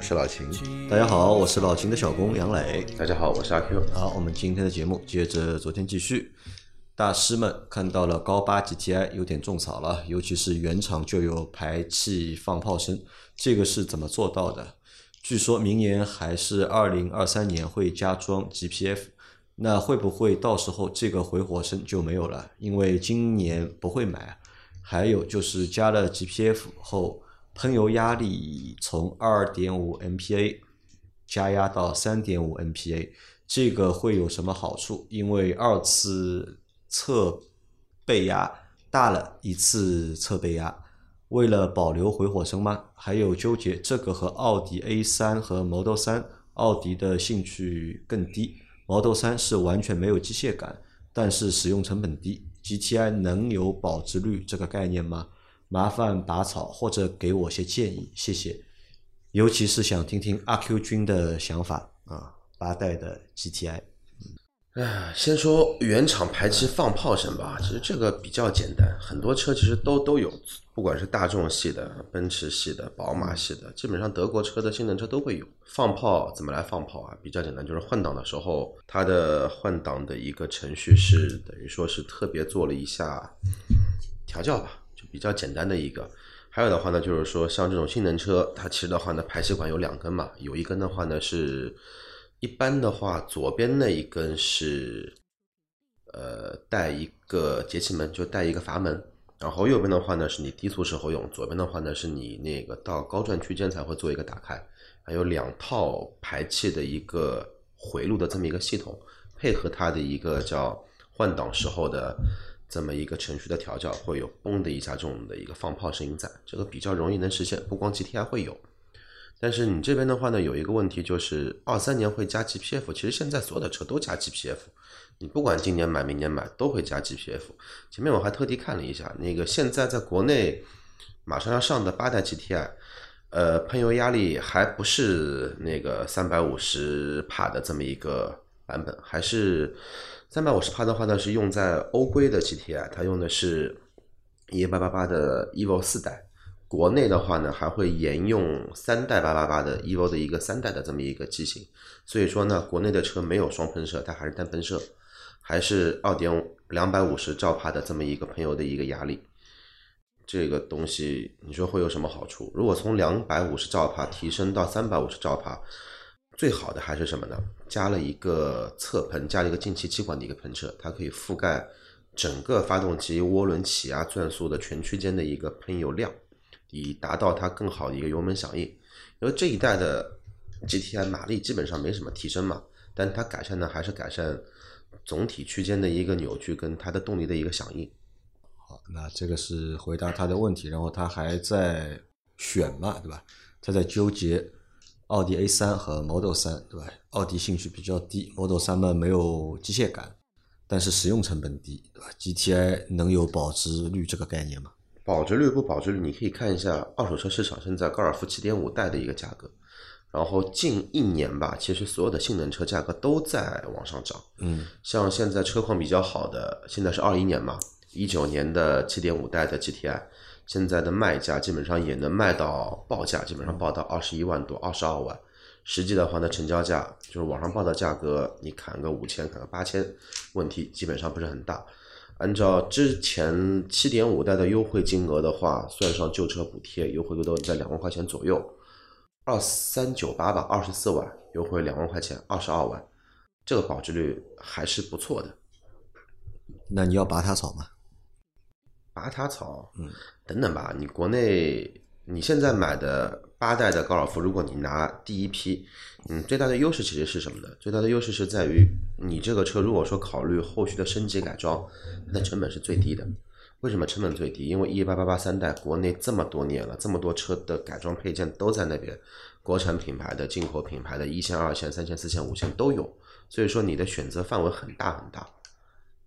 我是老秦。大家好，我是老秦的小工杨磊。大家好，我是阿 Q。好，我们今天的节目接着昨天继续。大师们看到了高八 GTI 有点种草了，尤其是原厂就有排气放炮声，这个是怎么做到的？据说明年还是二零二三年会加装 GPF，那会不会到时候这个回火声就没有了？因为今年不会买。还有就是加了 GPF 后，喷油压力从二点五 MPa 加压到三点五 MPa，这个会有什么好处？因为二次侧背压大了一次侧背压，为了保留回火声吗？还有纠结这个和奥迪 A 三和 Model 三，奥迪的兴趣更低，Model 三是完全没有机械感，但是使用成本低。GTI 能有保值率这个概念吗？麻烦拔草或者给我些建议，谢谢。尤其是想听听阿 Q 君的想法啊，八代的 GTI。哎，先说原厂排气放炮声吧，其实这个比较简单，很多车其实都都有，不管是大众系的、奔驰系的、宝马系的，基本上德国车的性能车都会有。放炮怎么来放炮啊？比较简单，就是换挡的时候，它的换挡的一个程序是等于说是特别做了一下调教吧，就比较简单的一个。还有的话呢，就是说像这种性能车，它其实的话呢，排气管有两根嘛，有一根的话呢是。一般的话，左边那一根是，呃，带一个节气门，就带一个阀门。然后右边的话呢，是你低速时候用；左边的话呢，是你那个到高转区间才会做一个打开。还有两套排气的一个回路的这么一个系统，配合它的一个叫换挡时候的这么一个程序的调教，会有嘣的一下这种的一个放炮声音在，这个比较容易能实现，不光 GTI 会有。但是你这边的话呢，有一个问题就是二三年会加 GPF，其实现在所有的车都加 GPF，你不管今年买明年买都会加 GPF。前面我还特地看了一下，那个现在在国内马上要上的八代 GTI，呃，喷油压力还不是那个三百五十帕的这么一个版本，还是三百五十帕的话呢，是用在欧规的 GTI，它用的是一八八八的 Evo 四代。国内的话呢，还会沿用三代八八八的 Evo 的一个三代的这么一个机型，所以说呢，国内的车没有双喷射，它还是单喷射，还是二点五两百五十兆帕的这么一个喷油的一个压力。这个东西你说会有什么好处？如果从两百五十兆帕提升到三百五十兆帕，最好的还是什么呢？加了一个侧喷，加了一个进气气管的一个喷射，它可以覆盖整个发动机涡轮起压转速的全区间的一个喷油量。以达到它更好的一个油门响应，因为这一代的 GTI 马力基本上没什么提升嘛，但它改善呢还是改善总体区间的一个扭矩跟它的动力的一个响应。好，那这个是回答他的问题，然后他还在选嘛，对吧？他在纠结奥迪 A 三和 Model 三，对吧？奥迪兴趣比较低，Model 三呢没有机械感，但是使用成本低，对吧？GTI 能有保值率这个概念吗？保值率不保值率，你可以看一下二手车市场现在高尔夫7.5代的一个价格，然后近一年吧，其实所有的性能车价格都在往上涨。嗯，像现在车况比较好的，现在是二一年嘛，一九年的7.5代的 GTI，现在的卖价基本上也能卖到报价，基本上报到二十一万多、二十二万。实际的话呢，成交价就是网上报的价格，你砍个五千、砍个八千，问题基本上不是很大。按照之前七点五代的优惠金额的话，算上旧车补贴，优惠都在两万块钱左右，二三九八吧，二十四万优惠两万块钱，二十二万，这个保值率还是不错的。那你要拔它草吗？拔它草，嗯，等等吧，你国内你现在买的。八代的高尔夫，如果你拿第一批，嗯，最大的优势其实是什么呢？最大的优势是在于你这个车如果说考虑后续的升级改装，它的成本是最低的。为什么成本最低？因为一八八八三代国内这么多年了，这么多车的改装配件都在那边，国产品牌的、进口品牌的，一线、二线、三线、四线、五线都有，所以说你的选择范围很大很大。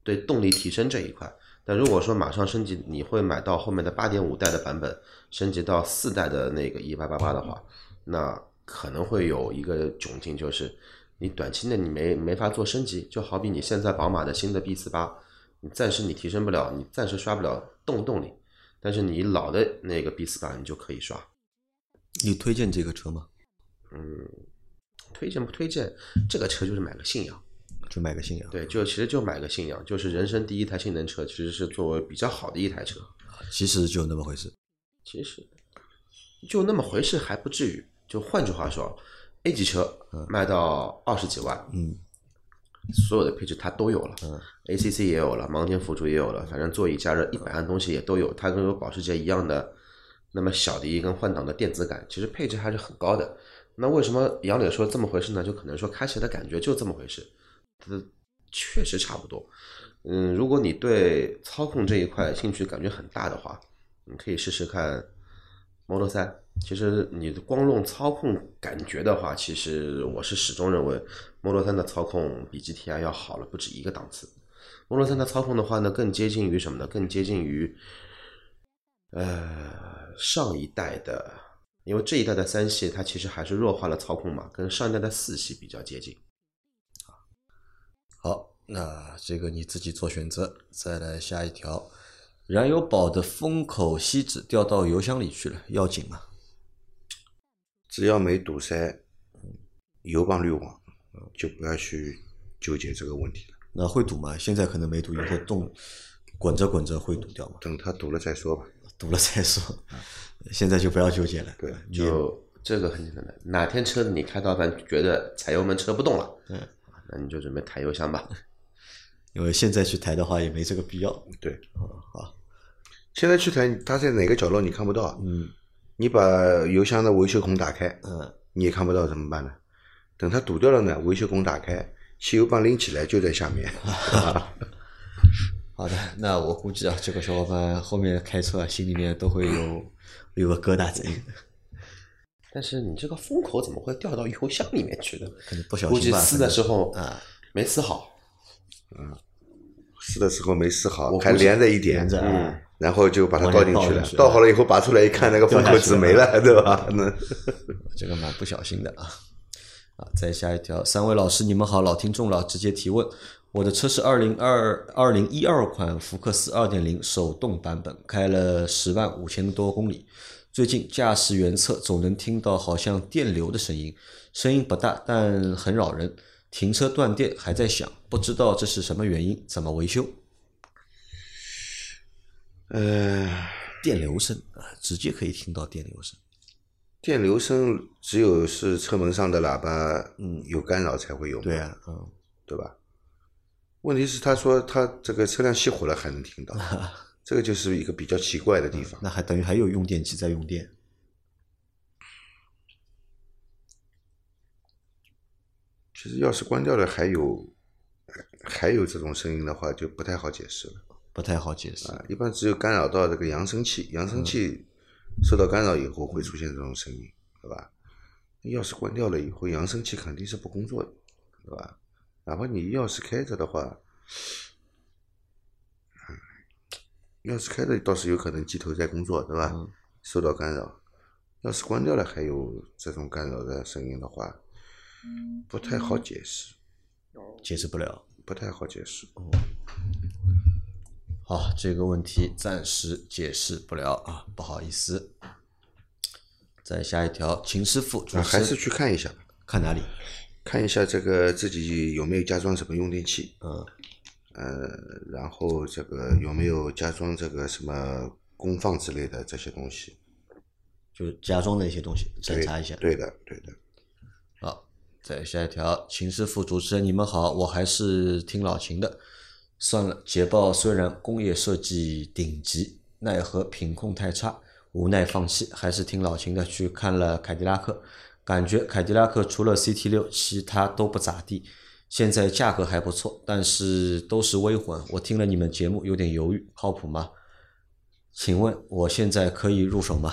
对动力提升这一块，但如果说马上升级，你会买到后面的八点五代的版本，升级到四代的那个一八八八的话，那可能会有一个窘境，就是你短期内你没没法做升级，就好比你现在宝马的新的 B 四八，你暂时你提升不了，你暂时刷不了动动力，但是你老的那个 B 四八你就可以刷。你推荐这个车吗？嗯，推荐不推荐？这个车就是买个信仰。就买个信仰，对，就其实就买个信仰，就是人生第一台性能车，其实是作为比较好的一台车。其实就那么回事。其实就那么回事还不至于。就换句话说，A 级车卖到二十几万，嗯，所有的配置它都有了，嗯，ACC 也有了，盲点辅助也有了，反正座椅加热一百样东西也都有。它跟有保时捷一样的那么小的一根换挡的电子感，其实配置还是很高的。那为什么杨磊说这么回事呢？就可能说开起来的感觉就这么回事。它确实差不多，嗯，如果你对操控这一块兴趣感觉很大的话，你可以试试看 Model 3。其实你光论操控感觉的话，其实我是始终认为 Model 3的操控比 GTI 要好了不止一个档次。Model 3的操控的话呢，更接近于什么呢？更接近于呃上一代的，因为这一代的三系它其实还是弱化了操控嘛，跟上一代的四系比较接近。好，那这个你自己做选择。再来下一条，燃油宝的封口锡纸掉到油箱里去了，要紧吗？只要没堵塞油泵滤网，就不要去纠结这个问题了。那会堵吗？现在可能没堵，以后动滚着滚着会堵掉吗？等它堵了再说吧。堵了再说，现在就不要纠结了。对，就这个很简单的，哪天车子你开到反觉得踩油门车不动了，嗯，那你就准备抬油箱吧。因为现在去抬的话也没这个必要。对，嗯，好，现在去抬，它在哪个角落你看不到，嗯你把油箱的维修孔打开，嗯，你也看不到怎么办呢？等它堵掉了呢，维修孔打开，汽油泵拎起来就在下面。好的，那我估计啊，这个小伙伴后面开车啊，心里面都会有有个疙瘩在，但是你这个封口怎么会掉到油箱里面去的？可能不小心估计。撕的时候啊，没撕好，嗯撕的时候没撕好，我还连着一点连，着嗯啊，然后就把它倒进去了倒好了以后拔出来一看，那个封口纸没了，对吧？那 这个蛮不小心的啊。啊，再下一条，三位老师你们好，老听众了，直接提问。我的车是二零二二零一二款福克斯二点零手动版本，开了十万五千多公里。最近驾驶员侧总能听到好像电流的声音，声音不大，但很扰人。停车断电还在响，不知道这是什么原因，怎么维修？呃，电流声啊，直接可以听到电流声。电流声只有是车门上的喇叭，嗯，有干扰才会有，对，啊，嗯，对吧？问题是他说他这个车辆熄火了还能听到，这个就是一个比较奇怪的地方。那还等于还有用电器在用电。其实钥匙关掉了还有还有这种声音的话，就不太好解释了不太好解释。啊。一般只有干扰到这个扬声器，扬声器受到干扰以后会出现这种声音，对吧？钥匙关掉了以后，扬声器肯定是不工作的，对吧？哪怕你钥匙开着的话，嗯钥匙开着倒是有可能机头在工作，对吧？嗯受到干扰，要是关掉了还有这种干扰的声音的话，不太好解释，解释不了。不太好解释。好，这个问题暂时解释不了啊，不好意思。再下一条，秦师傅主啊，还是去看一下吧，看哪里？看一下这个自己有没有加装什么用电器，嗯，呃，然后这个有没有加装这个什么功放之类的这些东西，就是加装的一些东西，检查一下。对的，对的。好，再下一条，秦师傅主持人，你们好，我还是听老秦的。算了，捷豹虽然工业设计顶级，奈何品控太差，无奈放弃，还是听老秦的，去看了凯迪拉克，感觉凯迪拉克除了 CT 六，其他都不咋地。现在价格还不错，但是都是微混。我听了你们节目有点犹豫，靠谱吗？请问我现在可以入手吗？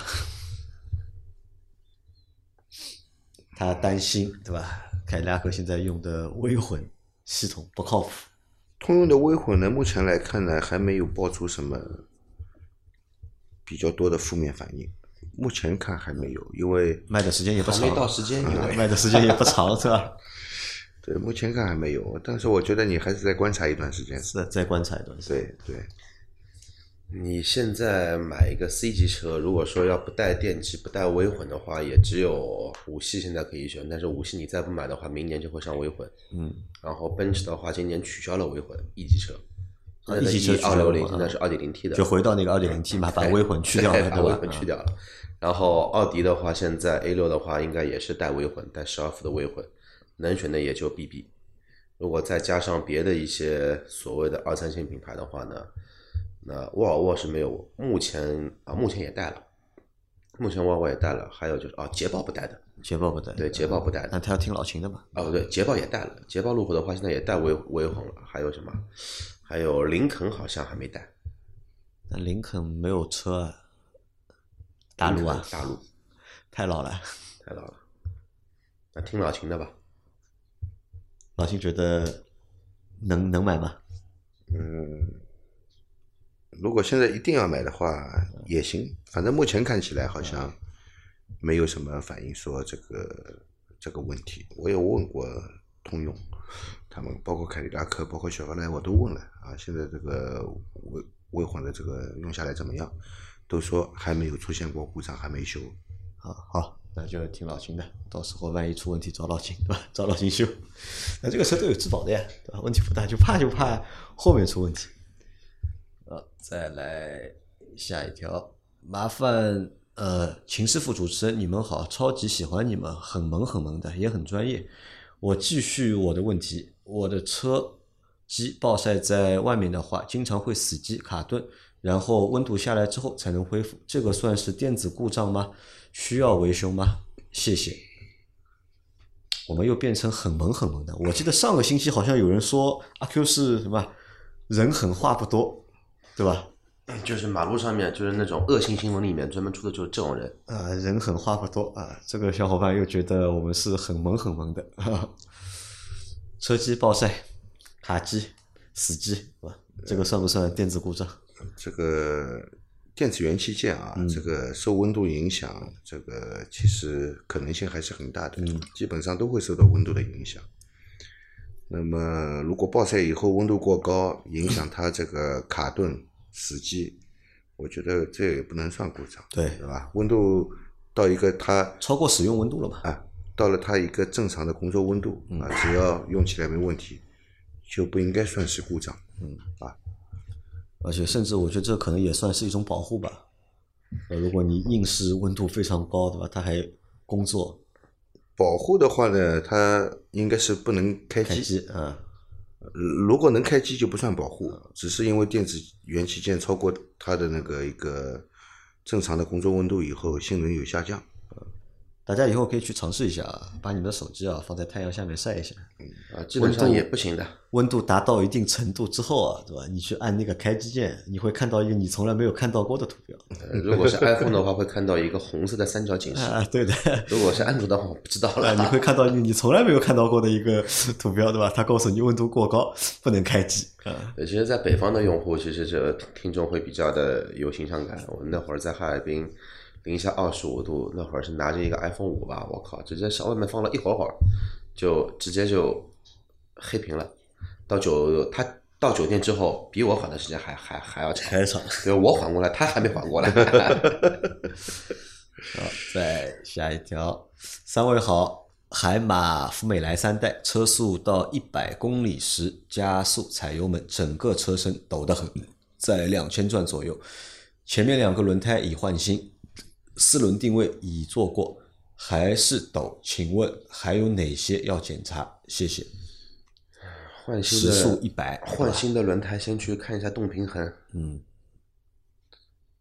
他担心对吧？凯迪拉克现在用的微混系统不靠谱，通用的微混呢，目前来看呢，还没有爆出什么比较多的负面反应。目前看还没有，因为卖的时间也不长，还没到时间，因 为卖的时间也不长，是吧？对目前看还没有，但是我觉得你还是再观察一段时间。是再观察一段时间。对对，你现在买一个 C 级车，如果说要不带电机、不带微混的话，也只有五系现在可以选。但是五系你再不买的话，明年就会上微混。嗯，然后奔驰的话，今年取消了微混 E 级车，啊，E 级车二六零现在是二点零 T 的，就回到那个二点零 T 嘛，把微混去掉了，对把微？混去掉了。然后奥迪的话，现在 A 六的话，应该也是带微混，带十二伏的微混，能选的也就 BB。如果再加上别的一些所谓的二三线品牌的话呢，那沃尔沃是没有，目前啊目前也带了，目前沃尔沃也带了，还有就是啊捷豹不带的，捷豹不带，对捷豹不带的，那他要听老秦的嘛？啊不对，捷豹也带了，捷豹路虎的话现在也带微微混了，还有什么？还有林肯好像还没带，那林肯没有车啊，大陆啊，大陆太老了。太老了，那听老秦的吧。老秦觉得能能买吗？嗯如果现在一定要买的话也行，反正目前看起来好像没有什么反应说这个这个问题。我也问过通用，他们包括凯迪拉克，包括雪佛兰，我都问了啊。现在这个微微混的这个用下来怎么样？都说还没有出现过故障，还没修。好好，那就听老秦的，到时候万一出问题找老秦，对吧？找老秦修。那这个车都有质保的呀，对吧？问题不大，就怕就怕后面出问题。呃，再来下一条，麻烦呃秦师傅主持人，你们好，超级喜欢你们，很萌很萌的，也很专业。我继续我的问题，我的车机暴晒在外面的话，经常会死机卡顿，然后温度下来之后才能恢复，这个算是电子故障吗？需要维修吗？谢谢。我们又变成很萌很萌的。我记得上个星期好像有人说阿 Q 是什么人狠话不多，对吧？就是马路上面就是那种恶性新闻里面专门出的就是这种人，啊、人狠话不多啊，这个小伙伴又觉得我们是很萌很萌的。车机暴晒、卡机、死机，是吧？这个算不算电子故障？这个电子元器件啊，这个受温度影响，这个其实可能性还是很大的，基本上都会受到温度的影响。那么，如果暴晒以后温度过高，影响它这个卡顿、死机，我觉得这也不能算故障，对对吧？温度到一个它超过使用温度了吧？啊，到了它一个正常的工作温度啊，只要用起来没问题，就不应该算是故障。而且甚至我觉得这可能也算是一种保护吧。呃，如果你硬是温度非常高，对吧？它还工作保护的话呢，它应该是不能开机。开机，啊、如果能开机就不算保护，只是因为电子元器件超过它的那个一个正常的工作温度以后，性能有下降。大家以后可以去尝试一下啊，把你们的手机啊放在太阳下面晒一下，啊，基本上也不行的。温度达到一定程度之后啊，对吧？你去按那个开机键，你会看到一个你从来没有看到过的图标。呃如果是 iPhone 的话，会看到一个红色的三角警示；啊，对的。如果是安卓的话，我不知道啊，了。你会看到一个你从来没有看到过的一个图标，对吧？它告诉你温度过高，不能开机。啊，呃其实，在北方的用户，其实这听众会比较的有形象感。我们那会儿在哈尔滨，零下二十五度，那会儿是拿着一个 iPhone 五吧，我靠，直接上外面放了一会儿会儿，就直接就黑屏了。到酒他到酒店之后，比我缓的时间还还还要长。开场。对，我缓过来，他还没缓过来。好，再下一条，三位好，海马福美来三代，车速到一百公里时加速踩油门，整个车身抖得很，在两千转左右。前面两个轮胎已换新，四轮定位已做过，还是抖。请问还有哪些要检查？谢谢。换新时速的100换新的轮胎，先去看一下动平衡。嗯，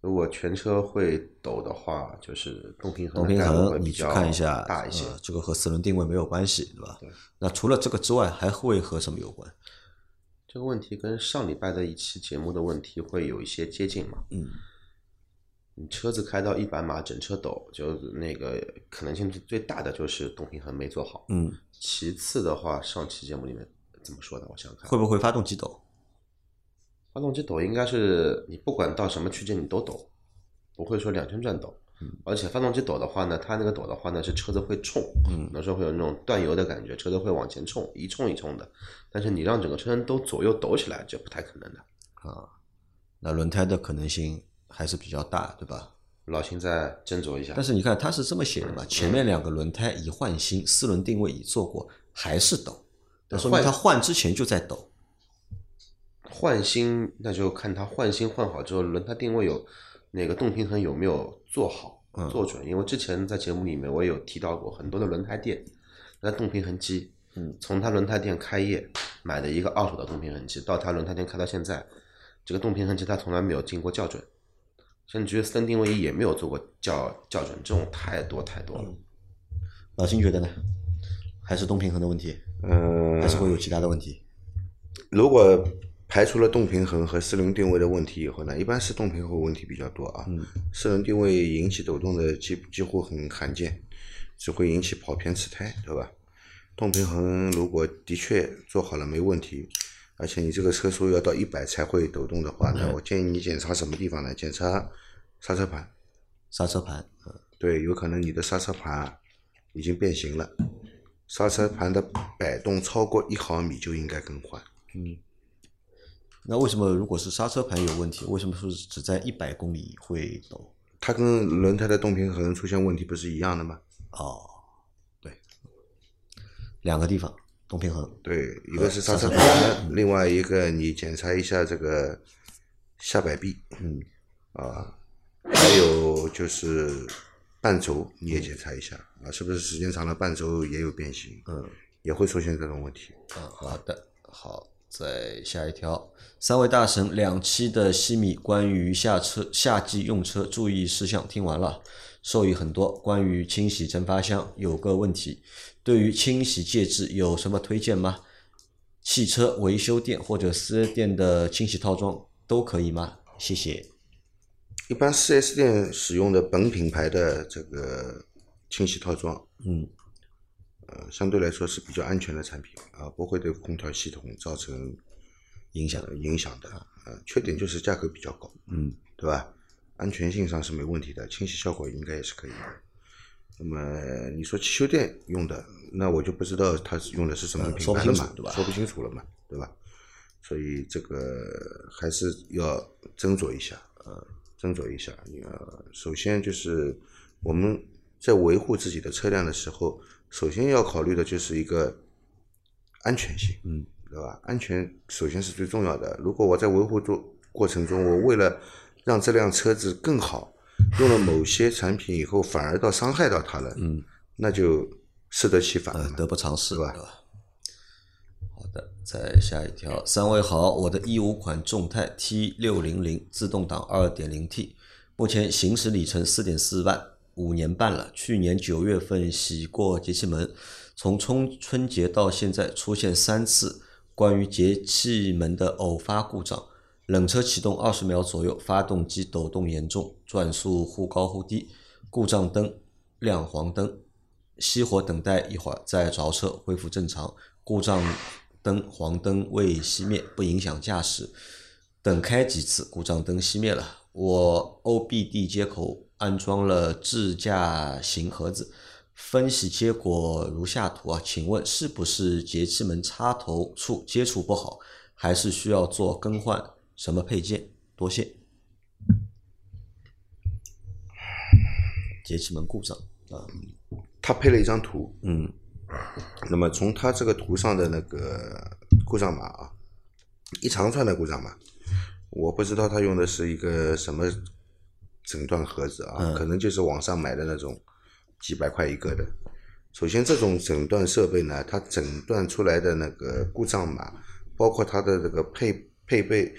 如果全车会抖的话，就是动平衡动平衡你去看一下，大一些。呃这个和四轮定位没有关系，对吧？那除了这个之外，还会和什么有关？这个问题跟上礼拜的一期节目的问题会有一些接近嘛？嗯，你车子开到一百码，整车抖，就那个可能性最大的就是动平衡没做好。嗯，其次的话，上期节目里面怎么说的？我想想看，会不会发动机抖？发动机抖应该是你不管到什么区间你都抖，不会说两圈转抖。而且发动机抖的话呢，它那个抖的话呢是车子会冲，嗯有时候会有那种断油的感觉，车子会往前冲，一冲一冲的。但是你让整个车身都左右抖起来，这不太可能的。啊，那轮胎的可能性还是比较大，对吧？老秦再斟酌一下但。是你看他是这么写的嘛，前面两个轮胎已换新，四轮定位已做过，还是抖，那说明换它换之前就在抖。换新那就看他换新换好之后，轮胎定位有那个动平衡有没有做好、嗯做准。因为之前在节目里面我有提到过，很多的轮胎店，那动平衡机，嗯，从他轮胎店开业买的一个二手的动平衡机，到他轮胎店开到现在，这个动平衡机他从来没有经过校准，甚至于四轮定位仪也没有做过校校准，这种太多太多了。老秦觉得呢？还是动平衡的问题，嗯，还是会有其他的问题？如果排除了动平衡和四轮定位的问题以后呢，一般是动平衡问题比较多啊。嗯四轮定位引起抖动的几几乎很罕见，只会引起跑偏吃胎，对吧？动平衡如果的确做好了没问题，而且你这个车速要到一百才会抖动的话那，我建议你检查什么地方呢？检查刹车盘，刹车盘，嗯对，有可能你的刹车盘已经变形了，刹车盘的摆动超过一毫米就应该更换。嗯那为什么如果是刹车盘有问题，为什么说是只在一百公里会抖？它跟轮胎的动平衡出现问题不是一样的吗？哦，对，两个地方动平衡，对，一个是刹车盘，另外一个你检查一下这个下摆臂嗯，啊，还有就是半轴你也检查一下啊，是不是时间长了半轴也有变形？嗯，也会出现这种问题。嗯，好的，好，再下一条，三位大神两期的西米关于下车夏季用车注意事项听完了，受益很多。关于清洗蒸发箱有个问题，对于清洗介质有什么推荐吗？汽车维修店或者四 S 店的清洗套装都可以吗？谢谢。一般 4S 店使用的本品牌的这个清洗套装，嗯，呃，相对来说是比较安全的产品啊，不会对空调系统造成影响的影响的。呃，缺点就是价格比较高，嗯，对吧？安全性上是没问题的，清洗效果应该也是可以的。那么你说汽修店用的，那我就不知道它是用的是什么品牌了嘛，说不清楚了嘛，对吧？所以这个还是要斟酌一下，呃，斟酌一下。呃，首先就是我们在维护自己的车辆的时候，首先要考虑的就是一个安全性，嗯，对吧？安全首先是最重要的。如果我在维护过过程中，我为了让这辆车子更好，用了某些产品以后，反而到伤害到它了，嗯，那就适得其反得不偿失，对吧对吧？好的，再下一条，三位好，我的一五款众泰 T 六零零自动挡二点零 T，目前行驶里程四点四万，五年半了。去年九月份洗过节气门，从春春节到现在出现三次关于节气门的偶发故障。冷车启动二十秒左右，发动机抖动严重，转速忽高忽低，故障灯亮黄灯，熄火等待一会儿再着车恢复正常。故障灯黄灯未熄灭，不影响驾驶。等开几次，故障灯熄灭了。我 OBD 接口安装了智驾型盒子，分析结果如下图啊，请问是不是节气门插头处接触不好，还是需要做更换什么配件？多谢。节气门故障啊，他配了一张图，嗯那么从他这个图上的那个故障码啊，一长串的故障码，我不知道他用的是一个什么诊断盒子啊，嗯可能就是网上买的那种几百块一个的。首先，这种诊断设备呢，它诊断出来的那个故障码，包括它的这个配配备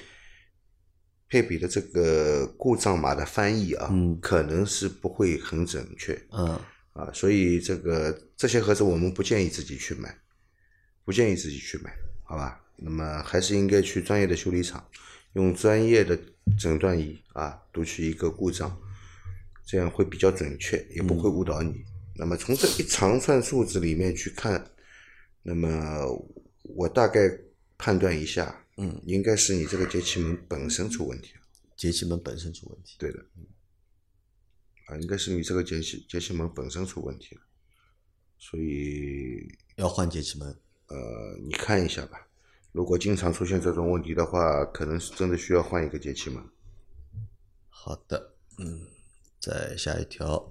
配比的这个故障码的翻译啊，嗯可能是不会很准确。嗯啊，所以这个这些盒子我们不建议自己去买，不建议自己去买，好吧？那么还是应该去专业的修理厂，用专业的诊断仪啊读取一个故障，这样会比较准确，也不会误导你。那么从这一长串数字里面去看，那么我大概判断一下，嗯，应该是你这个节气门本身出问题了。节气门本身出问题。对的，啊，应该是你这个节气节气门本身出问题了，所以要换节气门。呃，你看一下吧。如果经常出现这种问题的话，可能是真的需要换一个节气门。好的，嗯，再下一条，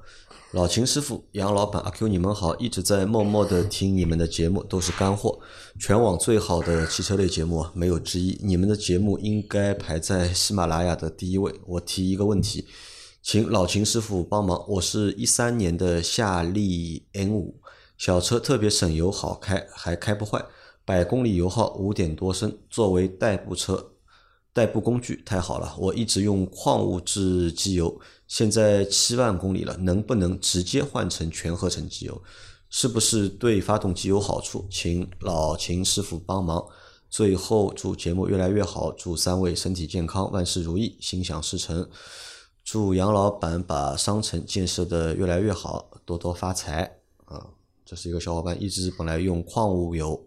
老秦师傅、杨老板、阿 Q，你们好，一直在默默的听你们的节目，都是干货，全网最好的汽车类节目啊，没有之一。你们的节目应该排在喜马拉雅的第一位。我提一个问题，请老秦师傅帮忙。我是一三年的夏利 N 五，小车特别省油，好开，还开不坏，百公里油耗五点多升，作为代步车。代步工具太好了，我一直用矿物质机油，现在七万公里了，能不能直接换成全合成机油？是不是对发动机有好处？请老秦师傅帮忙。最后祝节目越来越好，祝三位身体健康，万事如意，心想事成。祝杨老板把商城建设的越来越好，多多发财啊！这是一个小伙伴一直本来用矿物油，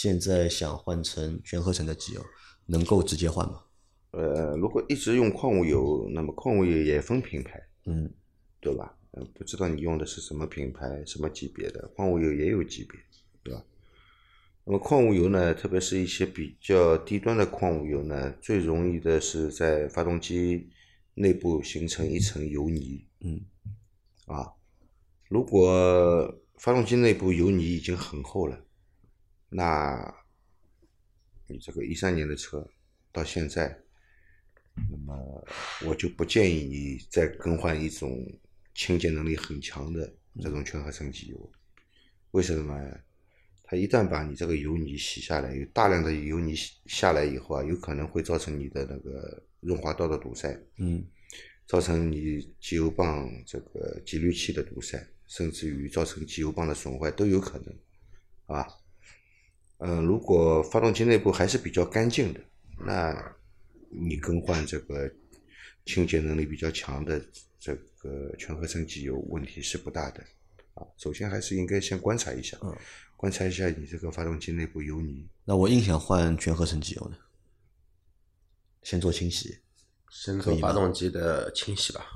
现在想换成全合成的机油。能够直接换吗？呃，如果一直用矿物油，那么矿物油也分品牌，嗯，对吧？嗯，不知道你用的是什么品牌、什么级别的矿物油也有级别，对吧？那么矿物油呢，特别是一些比较低端的矿物油呢，最容易的是在发动机内部形成一层油泥，嗯，啊，如果发动机内部油泥已经很厚了，那你这个一三年的车到现在，那么我就不建议你再更换一种清洁能力很强的这种全合成机油。为什么？它一旦把你这个油泥洗下来，有大量的油泥下来以后啊，有可能会造成你的那个润滑道的堵塞，嗯，造成你机油泵这个节滤器的堵塞，甚至于造成机油泵的损坏都有可能，啊。嗯，如果发动机内部还是比较干净的，那你更换这个清洁能力比较强的这个全合成机油问题是不大的。啊，首先还是应该先观察一下，嗯，观察一下你这个发动机内部油泥。那我硬想换全合成机油呢？先做清洗，先做发动机的清洗吧，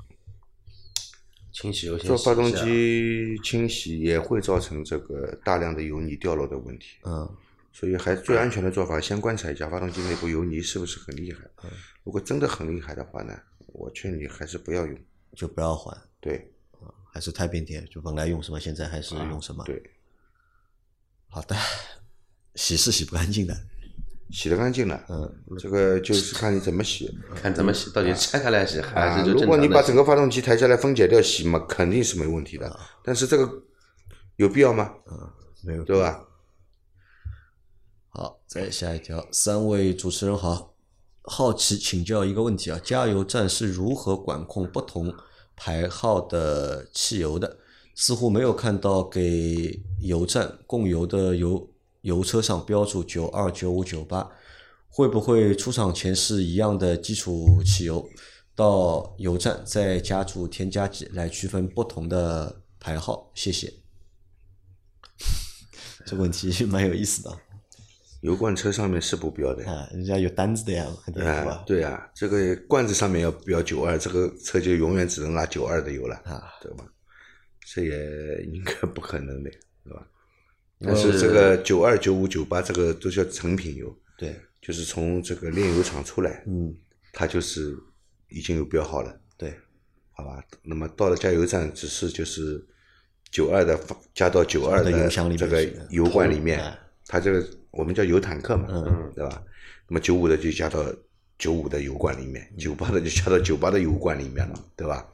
清洗油先做发动机清洗也会造成这个大量的油泥掉落的问题。嗯，所以还最安全的做法，先观察一下发动机内部油泥是不是很厉害。嗯如果真的很厉害的话呢，我劝你还是不要用。就不要换，对，还是太变天，就本来用什么，现在还是用什么。对，好的，洗是洗不干净的，洗得干净了。嗯，这个就是看你怎么洗。看怎么洗，到底拆开来洗还啊，是就如果你把整个发动机抬下来分解掉洗嘛，肯定是没问题的。但是这个有必要吗？嗯没有对吧？好，再下一条，三位主持人好，好奇请教一个问题啊，加油站是如何管控不同牌号的汽油的？似乎没有看到给油站供油的油油车上标注九二九五九八，会不会出厂前是一样的基础汽油，到油站再加注添加剂来区分不同的牌号？谢谢。这问题蛮有意思的。油罐车上面是不标的。啊，人家有单子的呀，肯定是啊吧，？对啊，这个罐子上面要标九二，这个车就永远只能拉九二的油了，啊，对吧？这也应该不可能的，对吧？但但是是这个九二、九五、九八这个都叫成品油，对，就是从这个炼油厂出来，嗯，它就是已经有标号了，对，好吧？那么到了加油站，只是就是九二的加到九二的这个油罐里面哎，它这个我们叫油坦克嘛，嗯，对吧？那么九五的就加到九五的油罐里面，九八的就加到九八的油罐里面了，对吧？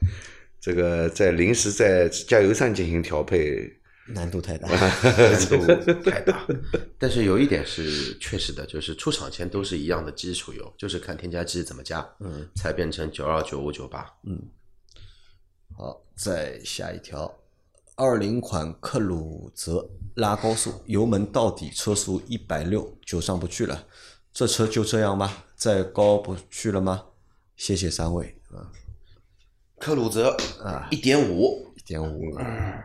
这个在临时在加油站进行调配，难度太大。难度太大。但是有一点是确实的，就是出厂前都是一样的基础油，就是看添加剂怎么加，嗯，才变成九二、九五、九八。嗯好，再下一条，二零款克鲁泽拉高速，油门到底，车速一百六就上不去了，这车就这样吗？再高不去了吗？谢谢三位啊。克鲁泽啊一点五。一点五，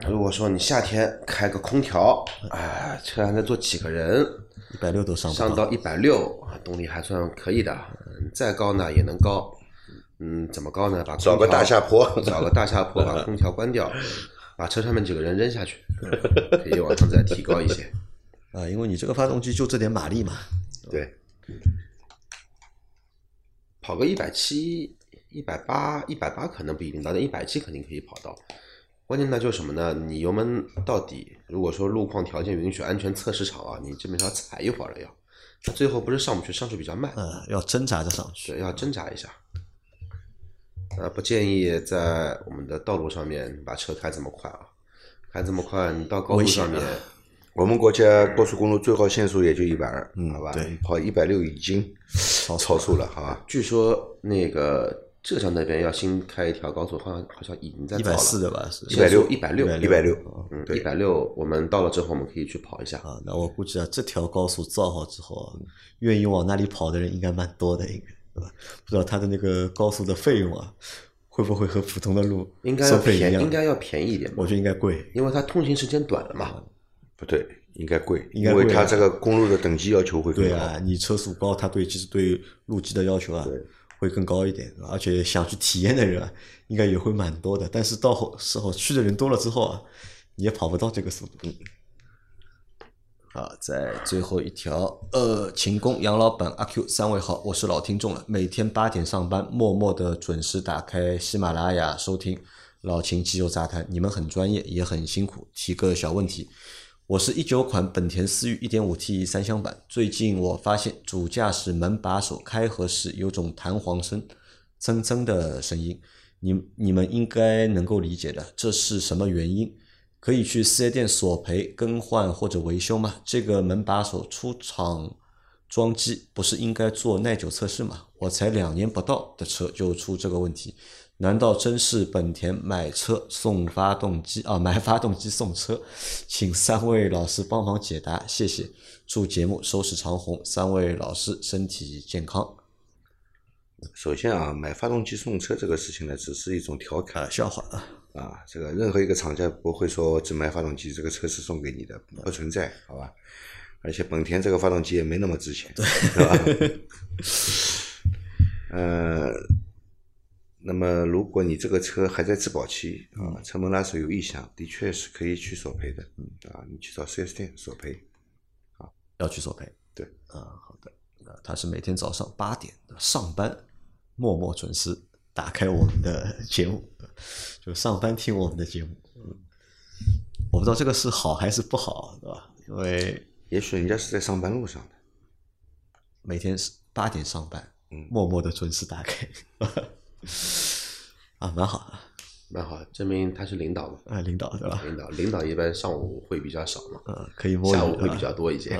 如果说你夏天开个空调，哎，车还能坐几个人，一百六都上不上到一百六，动力还算可以的。嗯再高呢也能高。嗯，怎么高呢？把空找个大下坡找个大下坡，把空调关掉，把车上面几个人扔下去，可以往上再提高一些。啊，因为你这个发动机就这点马力嘛，对，跑个一百七、一百八、一百八可能不一定到，但一百七肯定可以跑到。关键呢就是什么呢？你油门到底，如果说路况条件允许，安全测试场啊，你基本上踩一会儿了要，最后不是上不去，上去比较慢，嗯，要挣扎着上去。对，要挣扎一下。呃，不建议在我们的道路上面把车开这么快啊，开这么快，你到高速上面我们国家高速公路最高限速也就一百二，好吧？对跑一百六已经超超速了，好吧？据说那个浙江那边要新开一条高速，好像好像已经在一百。四的吧？是一百六，一百六，一百六，嗯，对一百六，我们到了之后，我们可以去跑一下。啊，那我估计啊，这条高速造好之后啊，愿意往那里跑的人应该蛮多的，应该对吧？不知道它的那个高速的费用啊，会不会和普通的路应该要便，收费一样？应该要便宜一点吧我，觉得应该贵。因为它通行时间短了嘛。不对，应该贵，应该贵啊因为它这个公路的等级要求会更高。对啊，你车速高，它对其实对路基的要求啊会更高一点，而且想去体验的人啊，应该也会蛮多的。但是到后时候去的人多了之后啊，你也跑不到这个速度。啊，在最后一条，呃，秦工杨老板阿 Q 三位好，我是老听众了，每天八点上班，默默的准时打开喜马拉雅收听老秦汽油杂谈，你们很专业，也很辛苦。提个小问题，我是一九款本田思域 1.5T 三厢版，最近我发现主驾驶门把手开合时有种弹簧声，铮铮的声音，你你们应该能够理解的，这是什么原因？可以去四 S 店索赔、更换或者维修吗？这个门把手出厂装机不是应该做耐久测试吗？我才两年不到的车就出这个问题，难道真是本田买车送发动机啊？买发动机送车？请三位老师帮忙解答，谢谢。祝节目收视长虹，三位老师身体健康。首先啊，买发动机送车这个事情呢，只是一种调侃啊，笑话啊，啊，这个任何一个厂家不会说只卖发动机，这个车是送给你的，不存在，好吧？而且本田这个发动机也没那么值钱，对吧？呃，那么如果你这个车还在质保期啊，车门拉手有异响，的确是可以去索赔的，啊，你去找 4S 店索赔。啊要去索赔。对，啊，好的。啊他是每天早上八点上班，默默准时打开我们的节目，就上班听我们的节目。嗯，我不知道这个是好还是不好，对吧？因为也许人家是在上班路上的，每天是八点上班，嗯默默的准时打开，啊，蛮好的。蛮好，证明他是领导嘛。啊，领导对吧？领导领导一般上午会比较少嘛，呃，可以摸下午会比较多一些。